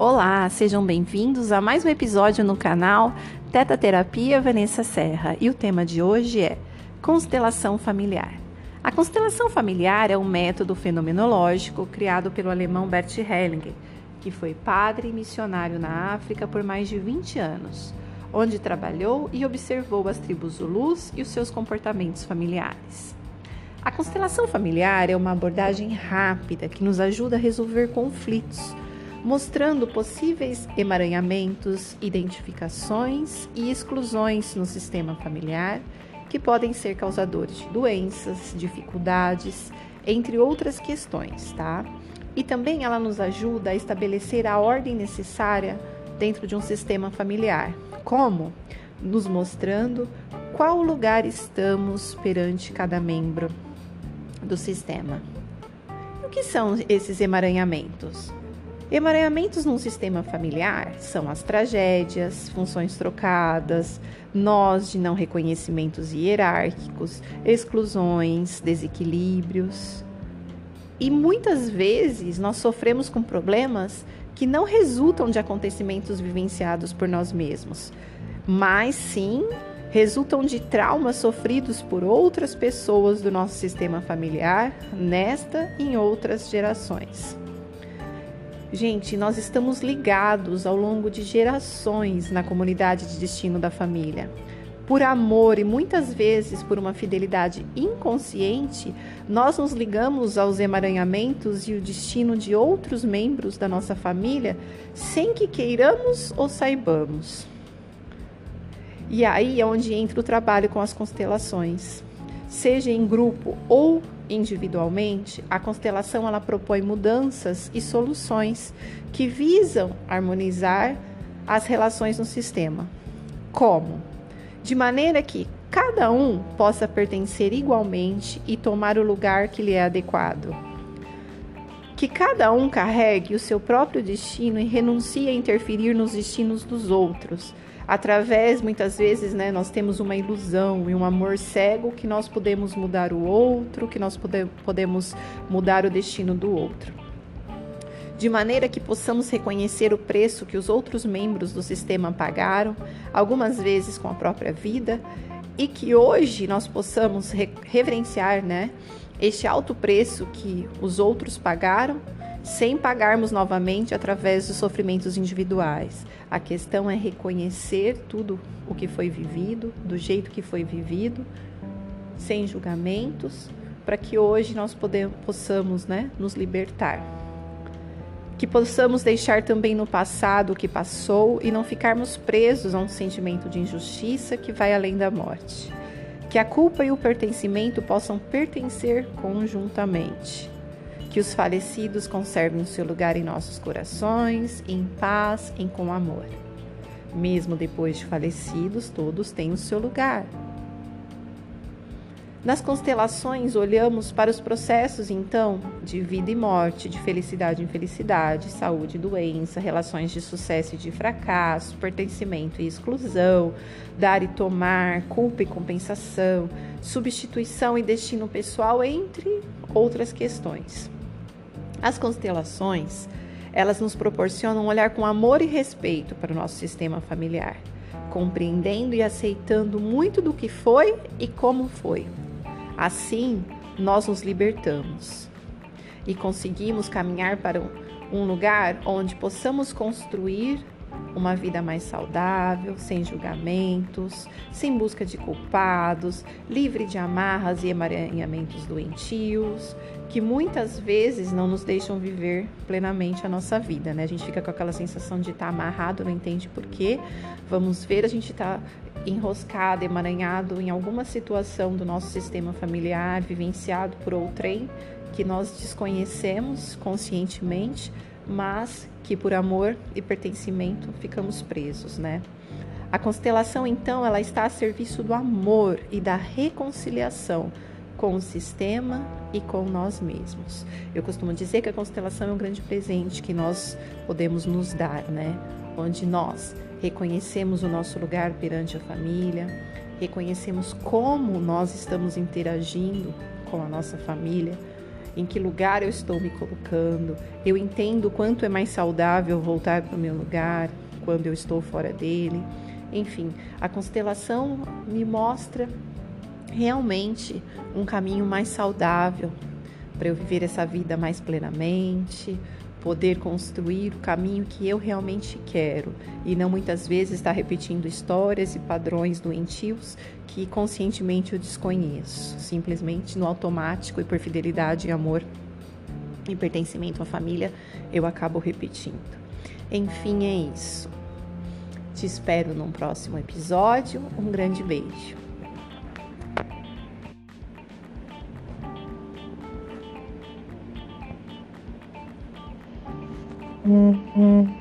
Olá, sejam bem-vindos a mais um episódio no canal Teta Terapia Vanessa Serra e o tema de hoje é Constelação Familiar. A constelação familiar é um método fenomenológico criado pelo alemão Bert Hellinger, que foi padre e missionário na África por mais de 20 anos, onde trabalhou e observou as tribos Zulus e os seus comportamentos familiares. A constelação familiar é uma abordagem rápida que nos ajuda a resolver conflitos mostrando possíveis emaranhamentos, identificações e exclusões no sistema familiar que podem ser causadores de doenças, dificuldades, entre outras questões, tá? E também ela nos ajuda a estabelecer a ordem necessária dentro de um sistema familiar. Como? Nos mostrando qual lugar estamos perante cada membro do sistema. O que são esses emaranhamentos? Emaranhamentos num sistema familiar são as tragédias, funções trocadas, nós de não reconhecimentos hierárquicos, exclusões, desequilíbrios. E muitas vezes nós sofremos com problemas que não resultam de acontecimentos vivenciados por nós mesmos, mas sim resultam de traumas sofridos por outras pessoas do nosso sistema familiar, nesta e em outras gerações. Gente, nós estamos ligados ao longo de gerações na comunidade de destino da família. Por amor e muitas vezes por uma fidelidade inconsciente, nós nos ligamos aos emaranhamentos e o destino de outros membros da nossa família sem que queiramos ou saibamos. E aí é onde entra o trabalho com as constelações. Seja em grupo ou individualmente, a constelação ela propõe mudanças e soluções que visam harmonizar as relações no sistema. Como? De maneira que cada um possa pertencer igualmente e tomar o lugar que lhe é adequado. Que cada um carregue o seu próprio destino e renuncie a interferir nos destinos dos outros através, muitas vezes, né, nós temos uma ilusão e um amor cego que nós podemos mudar o outro, que nós pode, podemos mudar o destino do outro. De maneira que possamos reconhecer o preço que os outros membros do sistema pagaram, algumas vezes com a própria vida, e que hoje nós possamos re reverenciar né, este alto preço que os outros pagaram sem pagarmos novamente através dos sofrimentos individuais. A questão é reconhecer tudo o que foi vivido, do jeito que foi vivido, sem julgamentos, para que hoje nós possamos né, nos libertar. Que possamos deixar também no passado o que passou e não ficarmos presos a um sentimento de injustiça que vai além da morte. Que a culpa e o pertencimento possam pertencer conjuntamente que os falecidos conservem o seu lugar em nossos corações, em paz e com amor. Mesmo depois de falecidos, todos têm o seu lugar. Nas constelações, olhamos para os processos, então, de vida e morte, de felicidade e infelicidade, saúde e doença, relações de sucesso e de fracasso, pertencimento e exclusão, dar e tomar, culpa e compensação, substituição e destino pessoal, entre outras questões. As constelações, elas nos proporcionam um olhar com amor e respeito para o nosso sistema familiar, compreendendo e aceitando muito do que foi e como foi. Assim, nós nos libertamos e conseguimos caminhar para um lugar onde possamos construir uma vida mais saudável, sem julgamentos, sem busca de culpados, livre de amarras e emaranhamentos doentios, que muitas vezes não nos deixam viver plenamente a nossa vida, né? A gente fica com aquela sensação de estar tá amarrado, não entende por quê. Vamos ver, a gente está enroscado, emaranhado em alguma situação do nosso sistema familiar, vivenciado por outrem que nós desconhecemos conscientemente, mas que por amor e pertencimento ficamos presos, né? A constelação, então, ela está a serviço do amor e da reconciliação com o sistema e com nós mesmos. Eu costumo dizer que a constelação é um grande presente que nós podemos nos dar, né? Onde nós reconhecemos o nosso lugar perante a família, reconhecemos como nós estamos interagindo com a nossa família, em que lugar eu estou me colocando, eu entendo quanto é mais saudável voltar para o meu lugar quando eu estou fora dele. Enfim, a constelação me mostra realmente um caminho mais saudável para eu viver essa vida mais plenamente, poder construir o caminho que eu realmente quero e não muitas vezes estar repetindo histórias e padrões doentios que conscientemente eu desconheço, simplesmente no automático e por fidelidade e amor e pertencimento à família eu acabo repetindo. Enfim, é isso. Te espero num próximo episódio. Um grande beijo. Mm-hmm.